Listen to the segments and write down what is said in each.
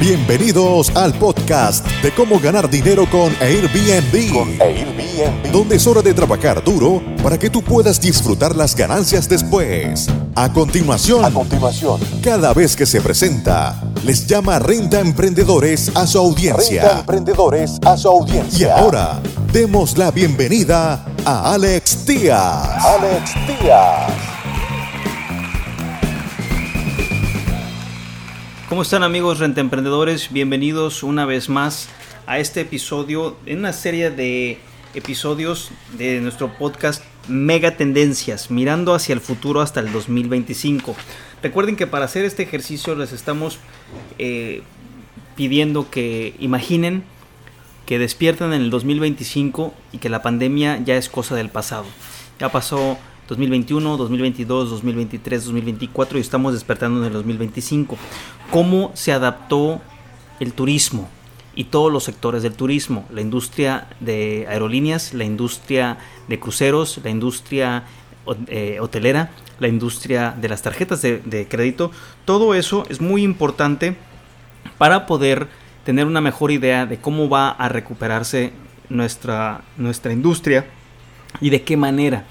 Bienvenidos al podcast de cómo ganar dinero con Airbnb. Donde es hora de trabajar duro para que tú puedas disfrutar las ganancias después. A continuación, a continuación, cada vez que se presenta, les llama Renta Emprendedores a su audiencia. Renta Emprendedores a su audiencia. Y ahora, demos la bienvenida a Alex Díaz. Alex Díaz. ¿Cómo están amigos rentemprendedores? Bienvenidos una vez más a este episodio en una serie de episodios de nuestro podcast Mega Tendencias, mirando hacia el futuro hasta el 2025. Recuerden que para hacer este ejercicio les estamos eh, pidiendo que imaginen que despiertan en el 2025 y que la pandemia ya es cosa del pasado. Ya pasó 2021, 2022, 2023, 2024 y estamos despertando en el 2025. ¿Cómo se adaptó el turismo y todos los sectores del turismo? La industria de aerolíneas, la industria de cruceros, la industria eh, hotelera, la industria de las tarjetas de, crédito. Todo eso es muy importante para poder tener una mejor idea de cómo va a recuperarse nuestra, nuestra industria y de qué manera.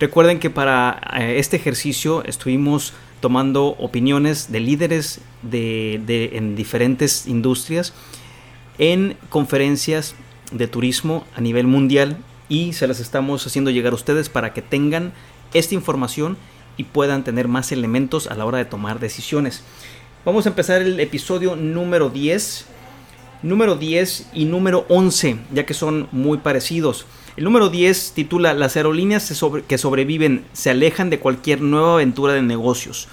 Recuerden que para eh, este ejercicio estuvimos tomando opiniones de líderes de, en diferentes industrias en conferencias de turismo a nivel mundial y se las estamos haciendo llegar a ustedes para que tengan esta información y puedan tener más elementos a la hora de tomar decisiones. Vamos a empezar el episodio número 10, número 10 y número 11, ya que son muy parecidos. El número 10 titula Las aerolíneas que sobreviven se alejan de cualquier nueva aventura de negocios.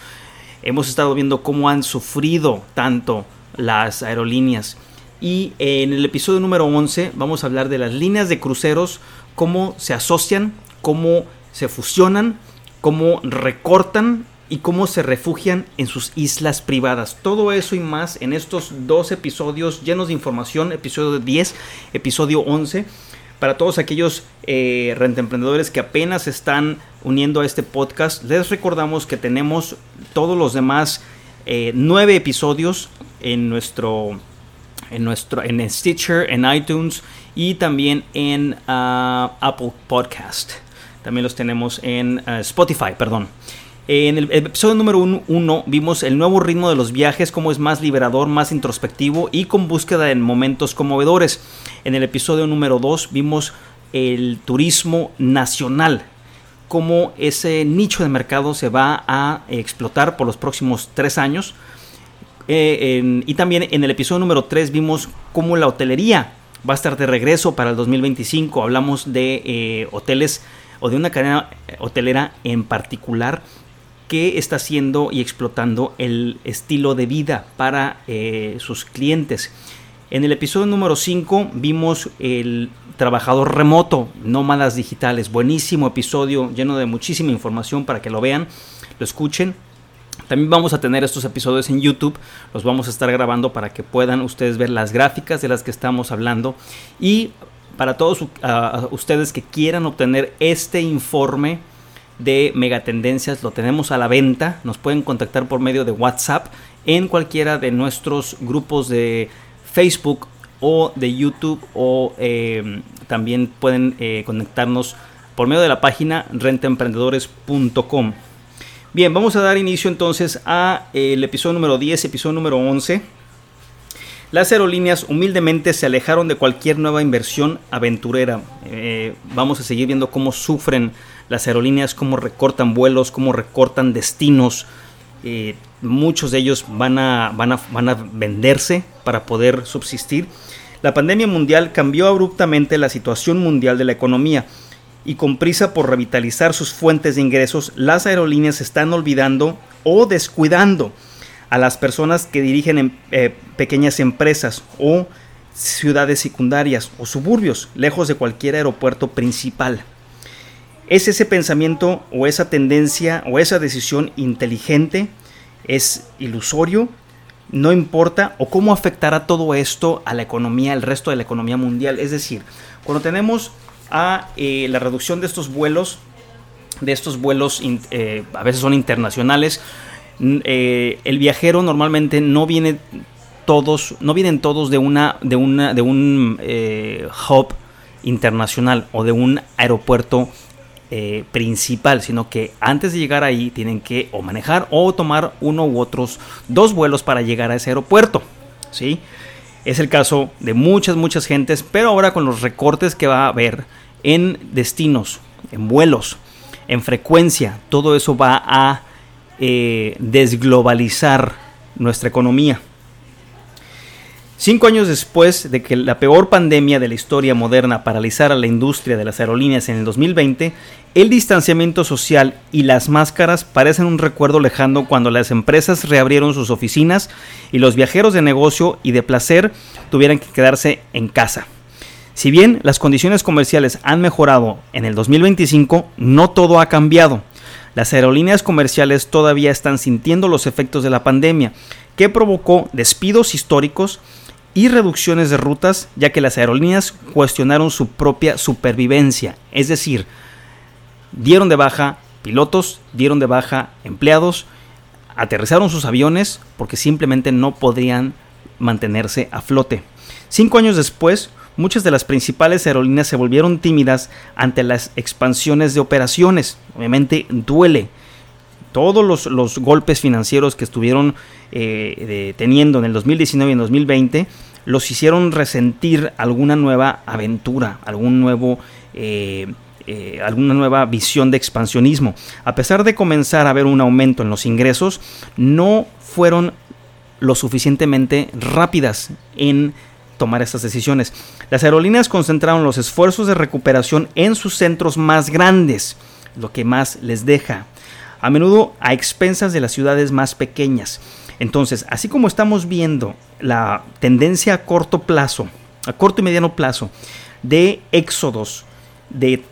Hemos estado viendo cómo han sufrido tanto las aerolíneas. Y en el episodio número 11 vamos a hablar de las líneas de cruceros, cómo se asocian, cómo se fusionan, cómo recortan y cómo se refugian en sus islas privadas. Todo eso y más en estos dos episodios llenos de información, episodio 10, episodio 11 para todos aquellos eh, rentemprendedores que apenas están uniendo a este podcast, les recordamos que tenemos todos los demás eh, nueve episodios en nuestro, en nuestro, en Stitcher, en iTunes y también en ah, Apple Podcast. También los tenemos en ah, Spotify, perdón. En el episodio número 1 vimos el nuevo ritmo de los viajes, cómo es más liberador, más introspectivo y con búsqueda en momentos conmovedores. En el episodio número 2 vimos el turismo nacional, cómo ese nicho de mercado se va a explotar por los próximos tres años. Eh, y también en el episodio número 3 vimos cómo la hotelería va a estar de regreso para el 2025. Hablamos de eh, hoteles o de una cadena hotelera en particular que está haciendo y explotando el estilo de vida para eh, sus clientes. En el episodio número 5 vimos el trabajador remoto, nómadas digitales. Buenísimo episodio, lleno de muchísima información para que lo vean, lo escuchen. También vamos a tener estos episodios en YouTube, los vamos a estar grabando para que puedan ustedes ver las gráficas de las que estamos hablando. Y para todos ustedes que quieran obtener este informe, de Megatendencias lo tenemos a la venta. Nos pueden contactar por medio de WhatsApp en cualquiera de nuestros grupos de Facebook o de YouTube o em, también pueden eh, conectarnos por medio de la página rentaemprendedores.com. Bien, vamos a dar inicio entonces a eh, el episodio número 10, episodio número 11. Las aerolíneas humildemente se alejaron de cualquier nueva inversión aventurera. Eh, vamos a seguir viendo cómo sufren las aerolíneas, cómo recortan vuelos, cómo recortan destinos. Eh, muchos de ellos van a, van, a, van a venderse para poder subsistir. La pandemia mundial cambió abruptamente la situación mundial de la economía y con prisa por revitalizar sus fuentes de ingresos, las aerolíneas están olvidando o descuidando a las personas que dirigen en, eh, pequeñas empresas o ciudades secundarias o suburbios, lejos de cualquier aeropuerto principal. ¿Es ese pensamiento o esa tendencia o esa decisión inteligente? ¿Es ilusorio? No importa. ¿O cómo afectará todo esto a la economía, al resto de la economía mundial? Es decir, cuando tenemos a eh, la reducción de estos vuelos, de estos vuelos eh, a veces son internacionales, eh, el viajero normalmente no viene todos, no vienen todos de una, de un hub internacional o de un aeropuerto eh, principal, sino que antes de llegar ahí tienen que o manejar o tomar uno u otros dos vuelos para llegar a ese aeropuerto. ¿sí? Es el caso de muchas, muchas gentes, pero ahora con los recortes que va a haber en destinos, en vuelos, en frecuencia, todo eso va a eh, desglobalizar nuestra economía. Cinco años después de que la peor pandemia de la historia moderna paralizara la industria de las aerolíneas en el 2020, el distanciamiento social y las máscaras parecen un recuerdo lejano cuando las empresas reabrieron sus oficinas y los viajeros de negocio y de placer tuvieran que quedarse en casa. Si bien las condiciones comerciales han mejorado en el 2025, no todo ha cambiado. Las aerolíneas comerciales todavía están sintiendo los efectos de la pandemia, que provocó despidos históricos, y reducciones de rutas, ya que las aerolíneas cuestionaron su propia supervivencia, es decir, dieron de baja pilotos, dieron de baja empleados, aterrizaron sus aviones porque simplemente no podrían mantenerse a flote. Cinco años después, muchas de las principales aerolíneas se volvieron tímidas ante las expansiones de operaciones. Obviamente duele. Todos los, golpes financieros que estuvieron eh, teniendo en el 2019 y en 2020 los hicieron resentir alguna nueva aventura, algún nuevo... Eh, eh, alguna nueva visión de expansionismo. A pesar de comenzar a haber un aumento en los ingresos, no fueron lo suficientemente rápidas en tomar estas decisiones. Las aerolíneas concentraron los esfuerzos de recuperación en sus centros más grandes, lo que más les deja, a menudo a expensas de las ciudades más pequeñas. Entonces, así como estamos viendo la tendencia a corto plazo, a corto y mediano plazo, de éxodos de,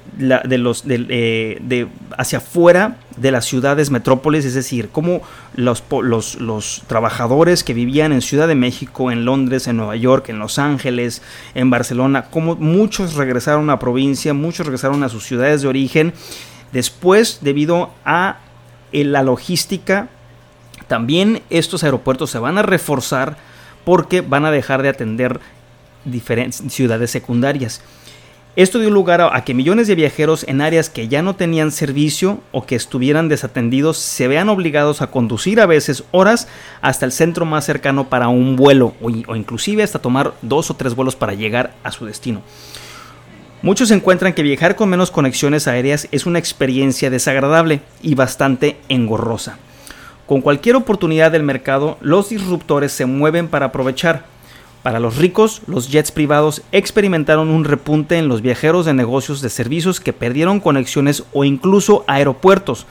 los eh, hacia afuera de las ciudades metrópolis, es decir, como los, los, los, trabajadores que vivían en Ciudad de México, en Londres, en Nueva York, en Los Ángeles, en Barcelona, como muchos regresaron a provincia, muchos regresaron a sus ciudades de origen, después debido a eh, la logística también estos aeropuertos se van a reforzar porque van a dejar de atender diferentes ciudades secundarias. Esto dio lugar a, que millones de viajeros en áreas que ya no tenían servicio o que estuvieran desatendidos se vean obligados a conducir a veces horas hasta el centro más cercano para un vuelo o inclusive hasta tomar dos o tres vuelos para llegar a su destino. Muchos encuentran que viajar con menos conexiones aéreas es una experiencia desagradable y bastante engorrosa. Con cualquier oportunidad del mercado, los disruptores se mueven para aprovechar. Para los ricos, los jets privados experimentaron un repunte en los viajeros de negocios de servicios que perdieron conexiones o incluso aeropuertos.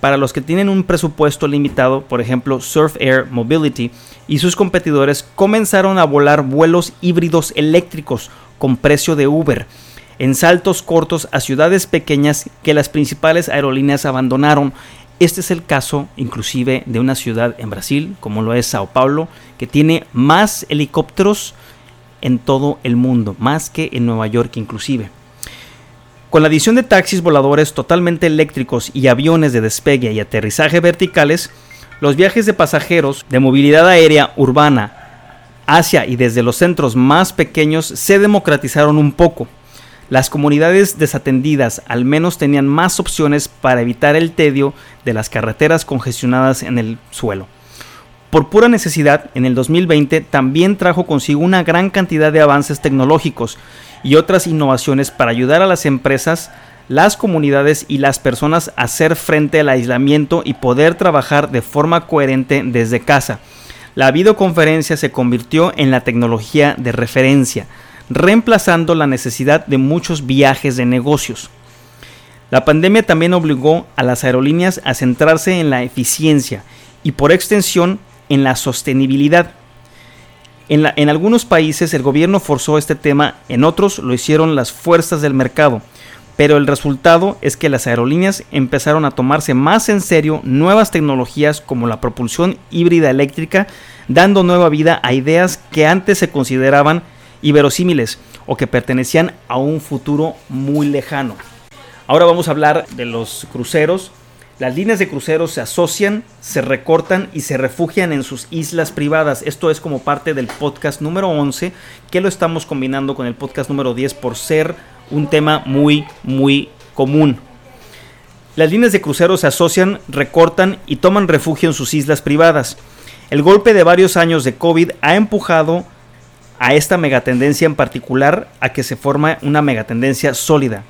Para los que tienen un presupuesto limitado, por ejemplo Surf Air Mobility y sus competidores comenzaron a volar vuelos híbridos eléctricos con precio de Uber en saltos cortos a ciudades pequeñas que las principales aerolíneas abandonaron este es el caso inclusive de una ciudad en Brasil, como lo es Sao Paulo, que tiene más helicópteros en todo el mundo, más que en Nueva York inclusive. Con la adición de taxis voladores totalmente eléctricos y aviones de despegue y aterrizaje verticales, los viajes de pasajeros de movilidad aérea urbana hacia y desde los centros más pequeños se democratizaron un poco. Las comunidades desatendidas al menos tenían más opciones para evitar el tedio de las carreteras congestionadas en el suelo. Por pura necesidad, en el 2020 también trajo consigo una gran cantidad de avances tecnológicos y otras innovaciones para ayudar a las empresas, las comunidades y las personas a hacer frente al aislamiento y poder trabajar de forma coherente desde casa. La videoconferencia se convirtió en la tecnología de referencia, reemplazando la necesidad de muchos viajes de negocios. La pandemia también obligó a las aerolíneas a centrarse en la eficiencia y por extensión en la sostenibilidad. En, algunos países el gobierno forzó este tema, en otros lo hicieron las fuerzas del mercado, pero el resultado es que las aerolíneas empezaron a tomarse más en serio nuevas tecnologías como la propulsión híbrida eléctrica, dando nueva vida a ideas que antes se consideraban verosímiles o que pertenecían a un futuro muy lejano. Ahora vamos a hablar de los cruceros. Las líneas de cruceros se asocian, se recortan y se refugian en sus islas privadas. Esto es como parte del podcast número 11, que lo estamos combinando con el podcast número 10 por ser un tema muy, muy común. Las líneas de cruceros se asocian, recortan y toman refugio en sus islas privadas. El golpe de varios años de COVID ha empujado a esta megatendencia en particular a que se forma una megatendencia sólida.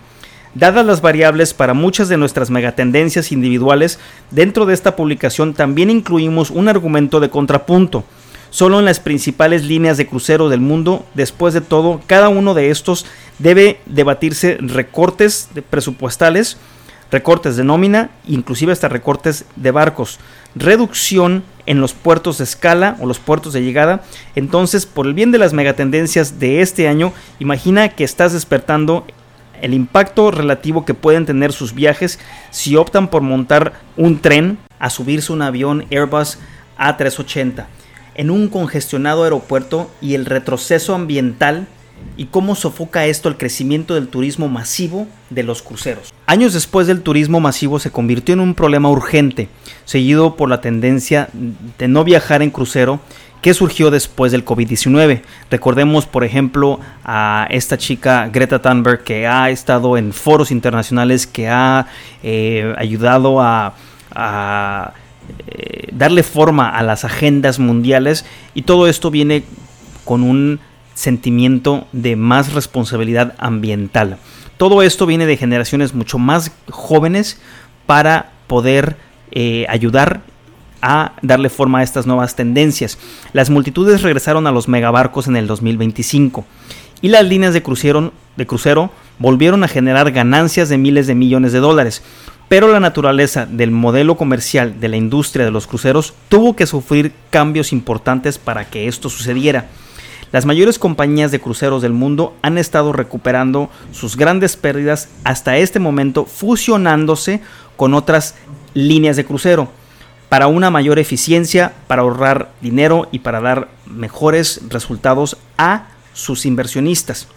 Dadas las variables para muchas de nuestras megatendencias individuales, dentro de esta publicación también incluimos un argumento de contrapunto. Solo en las principales líneas de crucero del mundo, después de todo, cada uno de estos debe debatirse recortes presupuestales, recortes de nómina, inclusive hasta recortes de barcos, reducción en los puertos de escala o los puertos de llegada. Entonces, por el bien de las megatendencias de este año, imagina que estás despertando el impacto relativo que pueden tener sus viajes si optan por montar un tren a subirse un avión Airbus A380 en un congestionado aeropuerto y el retroceso ambiental y cómo sofoca esto el crecimiento del turismo masivo de los cruceros. Años después del turismo masivo se convirtió en un problema urgente, seguido por la tendencia de no viajar en crucero que surgió después del COVID-19. Recordemos, por ejemplo, a esta chica Greta Thunberg que ha estado en foros internacionales, que ha eh, ayudado a, eh, darle forma a las agendas mundiales y todo esto viene con un sentimiento de más responsabilidad ambiental. Todo esto viene de generaciones mucho más jóvenes para poder eh, ayudar a darle forma a estas nuevas tendencias. Las multitudes regresaron a los megabarcos en el 2025 y las líneas de de crucero volvieron a generar ganancias de miles de millones de dólares. Pero la naturaleza del modelo comercial de la industria de los cruceros tuvo que sufrir cambios importantes para que esto sucediera. Las mayores compañías de cruceros del mundo han estado recuperando sus grandes pérdidas hasta este momento fusionándose con otras líneas de crucero para una mayor eficiencia, para ahorrar dinero y para dar mejores resultados a sus inversionistas.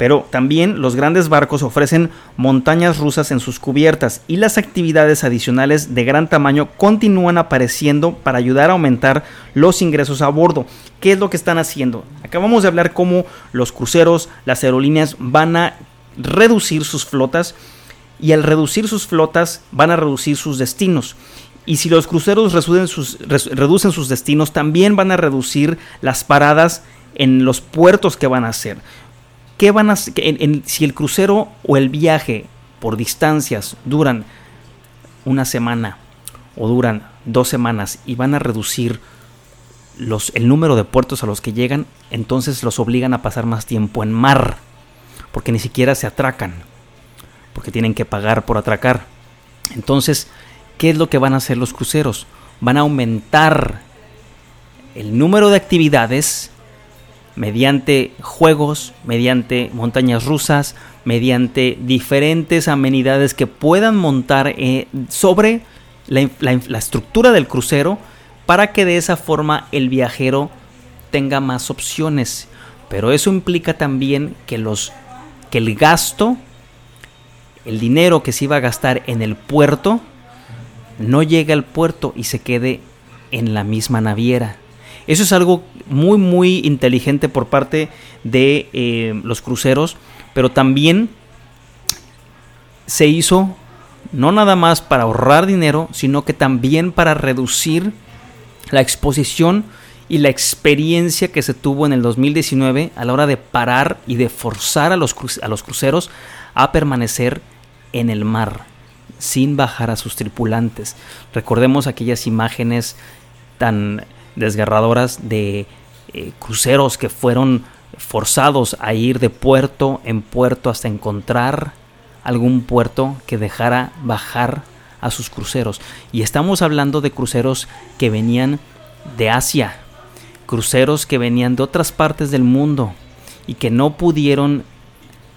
Pero también los grandes barcos ofrecen montañas rusas en sus cubiertas y las actividades adicionales de gran tamaño continúan apareciendo para ayudar a aumentar los ingresos a bordo. ¿Qué es lo que están haciendo? Acabamos de hablar cómo los cruceros, las aerolíneas van a reducir sus flotas y al reducir sus flotas van a reducir sus destinos. Y si los cruceros reducen sus, destinos, también van a reducir las paradas en los puertos que van a hacer. ¿Qué van a, si el crucero o el viaje por distancias duran una semana o duran dos semanas y van a reducir el número de puertos a los que llegan, entonces los obligan a pasar más tiempo en mar, porque ni siquiera se atracan, porque tienen que pagar por atracar. Entonces, ¿qué es lo que van a hacer los cruceros? Van a aumentar el número de actividades mediante juegos, mediante montañas rusas, mediante diferentes amenidades que puedan montar eh, sobre la, estructura del crucero para que de esa forma el viajero tenga más opciones. Pero eso implica también que, los, que el gasto, el dinero que se iba a gastar en el puerto, no llegue al puerto y se quede en la misma naviera. Eso es algo muy, muy inteligente por parte de eh, los cruceros, pero también se hizo no nada más para ahorrar dinero, sino que también para reducir la exposición y la experiencia que se tuvo en el 2019 a la hora de parar y de forzar a los, a los cruceros a permanecer en el mar sin bajar a sus tripulantes. Recordemos aquellas imágenes tan desgarradoras de eh, cruceros que fueron forzados a ir de puerto en puerto hasta encontrar algún puerto que dejara bajar a sus cruceros. Y estamos hablando de cruceros que venían de Asia, cruceros que venían de otras partes del mundo y que no pudieron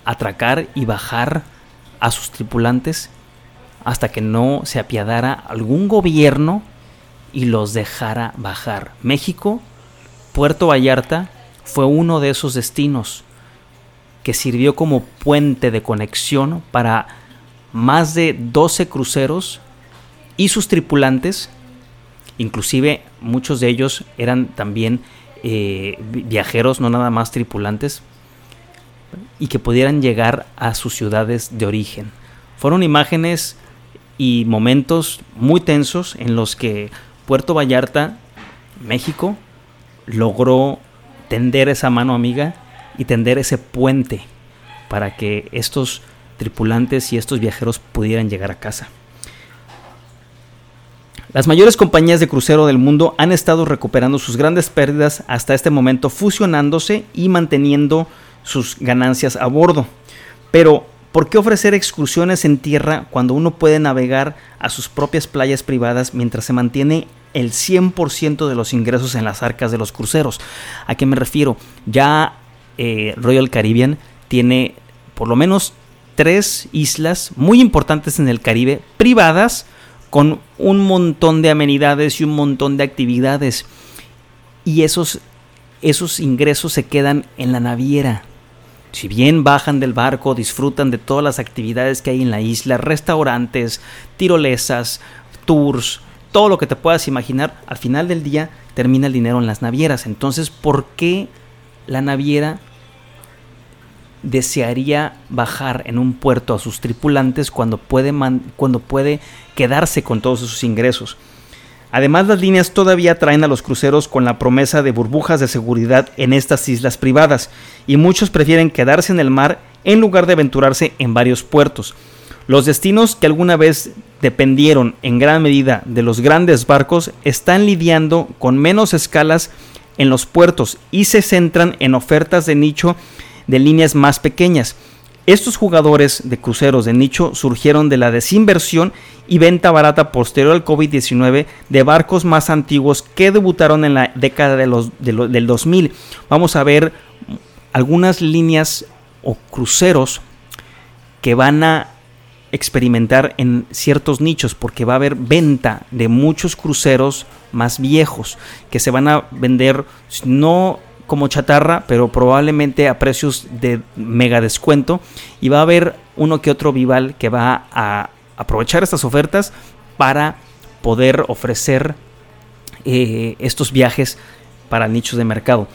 atracar y bajar a sus tripulantes hasta que no se apiadara algún gobierno y los dejara bajar. México, Puerto Vallarta, fue uno de esos destinos que sirvió como puente de conexión para más de 12 cruceros y sus tripulantes, inclusive muchos de ellos eran también eh, viajeros, no nada más tripulantes, y que pudieran llegar a sus ciudades de origen. Fueron imágenes y momentos muy tensos en los que Puerto Vallarta, México, logró tender esa mano amiga y tender ese puente para que estos tripulantes y estos viajeros pudieran llegar a casa. Las mayores compañías de crucero del mundo han estado recuperando sus grandes pérdidas hasta este momento, fusionándose y manteniendo sus ganancias a bordo. Pero, ¿por qué ofrecer excursiones en tierra cuando uno puede navegar a sus propias playas privadas mientras se mantiene el 100% de los ingresos en las arcas de los cruceros? ¿A qué me refiero? Ya eh, Royal Caribbean tiene por lo menos tres islas muy importantes en el Caribe, privadas, con un montón de amenidades y un montón de actividades. Y esos, esos ingresos se quedan en la naviera. Si bien bajan del barco, disfrutan de todas las actividades que hay en la isla, restaurantes, tirolesas, tours, todo lo que te puedas imaginar, al final del día termina el dinero en las navieras. Entonces, ¿por qué la naviera desearía bajar en un puerto a sus tripulantes cuando puede, cuando puede quedarse con todos esos ingresos. Además, las líneas todavía traen a los cruceros con la promesa de burbujas de seguridad en estas islas privadas, y muchos prefieren quedarse en el mar en lugar de aventurarse en varios puertos. Los destinos que alguna vez dependieron en gran medida de los grandes barcos están lidiando con menos escalas en los puertos y se centran en ofertas de nicho de líneas más pequeñas. Estos jugadores de cruceros de nicho surgieron de la desinversión y venta barata posterior al COVID-19 de barcos más antiguos que debutaron en la década de los, del 2000. Vamos a ver algunas líneas o cruceros que van a experimentar en ciertos nichos porque va a haber venta de muchos cruceros más viejos que se van a vender no como chatarra, pero probablemente a precios de mega descuento. Y va a haber uno que otro Vival que va a aprovechar estas ofertas para poder ofrecer eh, estos viajes para nichos de mercado.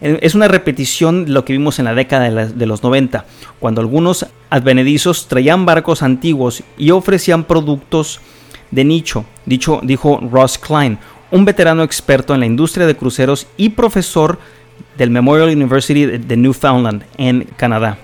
Eh, es una repetición de lo que vimos en la década de, los 90, cuando algunos advenedizos traían barcos antiguos y ofrecían productos de nicho, dicho, dijo Ross Klein, un veterano experto en la industria de cruceros y profesor del Memorial University de Newfoundland en Canadá.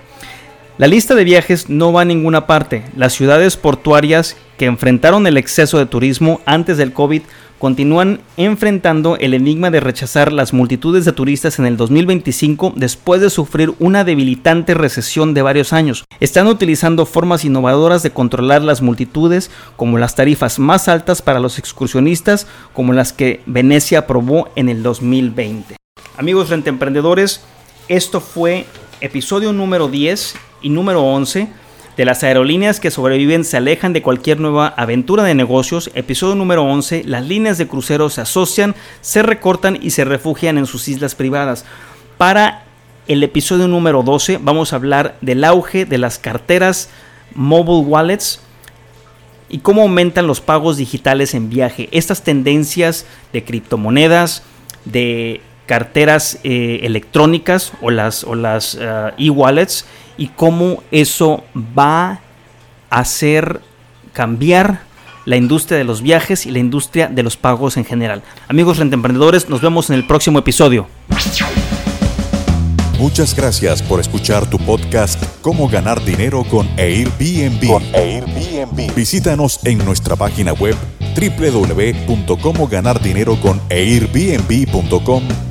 La lista de viajes no va a ninguna parte. Las ciudades portuarias que enfrentaron el exceso de turismo antes del COVID continúan enfrentando el enigma de rechazar las multitudes de turistas en el 2025 después de sufrir una debilitante recesión de varios años. Están utilizando formas innovadoras de controlar las multitudes, como las tarifas más altas para los excursionistas, como las que Venecia aprobó en el 2020. Amigos emprendedores, esto fue episodio número 10 y número 11 de las aerolíneas que sobreviven se alejan de cualquier nueva aventura de negocios. Episodio número 11. Las líneas de cruceros se asocian, se recortan y se refugian en sus islas privadas. Para el episodio número 12 vamos a hablar del auge de las carteras mobile wallets y cómo aumentan los pagos digitales en viaje. Estas tendencias de criptomonedas, de carteras eh, electrónicas o las, o las eh, e-wallets y cómo eso va a hacer cambiar la industria de los viajes y la industria de los pagos en general. Amigos emprendedores, nos vemos en el próximo episodio. Muchas gracias por escuchar tu podcast Cómo ganar dinero con Airbnb. Con Airbnb. Visítanos en nuestra página web www.comoganardineroconairbnb.com